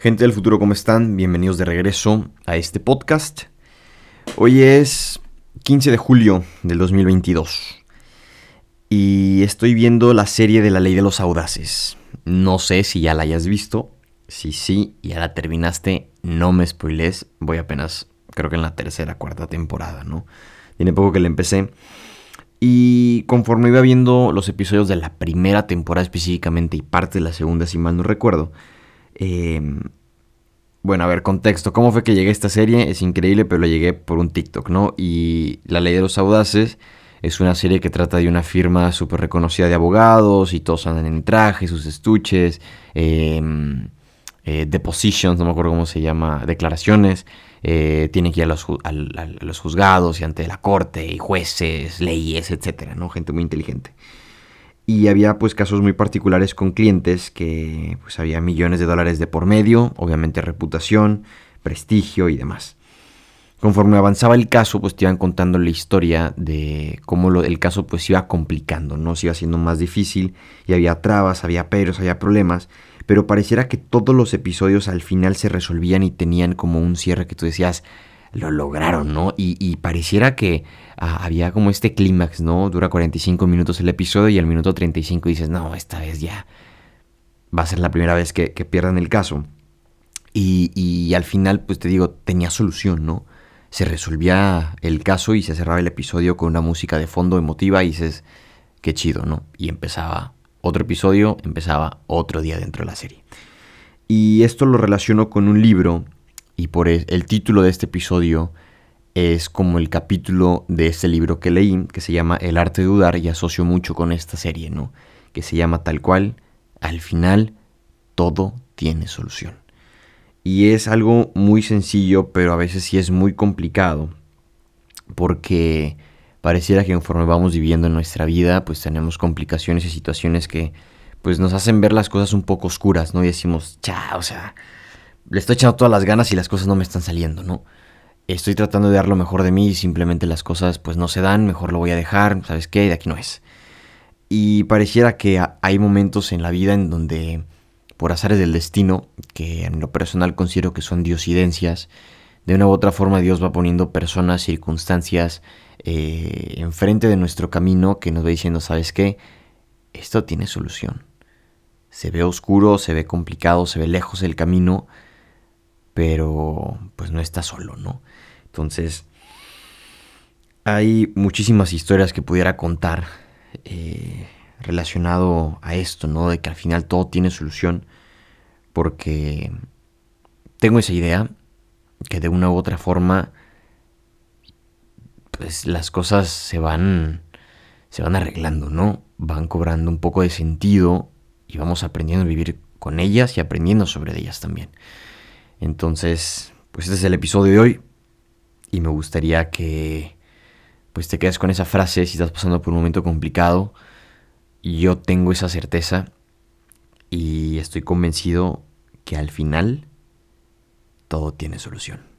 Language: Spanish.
Gente del futuro, ¿cómo están? Bienvenidos de regreso a este podcast. Hoy es 15 de julio del 2022 y estoy viendo la serie de la ley de los audaces. No sé si ya la hayas visto. Si sí, ya la terminaste, no me spoiles. Voy apenas, creo que en la tercera, cuarta temporada, ¿no? Tiene poco que la empecé. Y conforme iba viendo los episodios de la primera temporada específicamente y parte de la segunda, si mal no recuerdo, Em, bueno, a ver, contexto. ¿Cómo fue que llegué a esta serie? Es increíble, pero lo llegué por un TikTok, ¿no? Y La Ley de los Audaces es una serie que trata de una firma súper reconocida de abogados y todos andan en traje, sus estuches, em, eh, depositions, no me acuerdo cómo se llama, declaraciones. Eh, tienen que ir a los, juzgados y ante la corte y jueces, leyes, etcétera, ¿no? Gente muy inteligente. Y había pues casos muy particulares con clientes que pues había millones de dólares de por medio, obviamente reputación, prestigio y demás. Conforme avanzaba el caso, pues te iban contando la historia de cómo lo, el caso pues iba complicando, ¿no? Se iba haciendo más difícil y había trabas, había peros, había problemas, pero pareciera que todos los episodios al final se resolvían y tenían como un cierre que tú decías, lo lograron, ¿no? Y, pareciera que ah, había como este clímax, ¿no? Dura 45 minutos el episodio y al minuto 35 dices, no, esta vez ya va a ser la primera vez que, pierdan el caso. Y, y, al final, pues te digo, tenía solución, ¿no? Se resolvía el caso y se cerraba el episodio con una música de fondo emotiva y dices, qué chido, ¿no? Y empezaba otro episodio, empezaba otro día dentro de la serie. Y esto lo relaciono con un libro y por el título de este episodio es como el capítulo de este libro que leí, que se llama El arte de dudar y asocio mucho con esta serie, ¿no? Que se llama tal cual, al final todo tiene solución. Y es algo muy sencillo, pero a veces sí es muy complicado, porque pareciera que conforme vamos viviendo en nuestra vida, pues tenemos complicaciones y situaciones que pues nos hacen ver las cosas un poco oscuras, ¿no? Y decimos, cha, o sea, le estoy echando todas las ganas y las cosas no me están saliendo, ¿no? Estoy tratando de dar lo mejor de mí y simplemente las cosas pues no se dan, mejor lo voy a dejar, ¿sabes qué? De aquí no es. Y pareciera que hay momentos en la vida en donde, por azares del destino, que en lo personal considero que son diosidencias, de una u otra forma Dios va poniendo personas, circunstancias eh, enfrente de nuestro camino que nos va diciendo, ¿sabes qué? Esto tiene solución. Se ve oscuro, se ve complicado, se ve lejos el camino, pero pues no está solo, ¿no? Entonces, hay muchísimas historias que pudiera contar eh, relacionado a esto, ¿no? De que al final todo tiene solución, porque tengo esa idea que de una u otra forma, pues las cosas se van, se van arreglando, ¿no? Van cobrando un poco de sentido y vamos aprendiendo a vivir con ellas y aprendiendo sobre ellas también. Entonces, pues este es el episodio de hoy y me gustaría que pues te quedes con esa frase si estás pasando por un momento complicado. Yo tengo esa certeza y estoy convencido que al final todo tiene solución.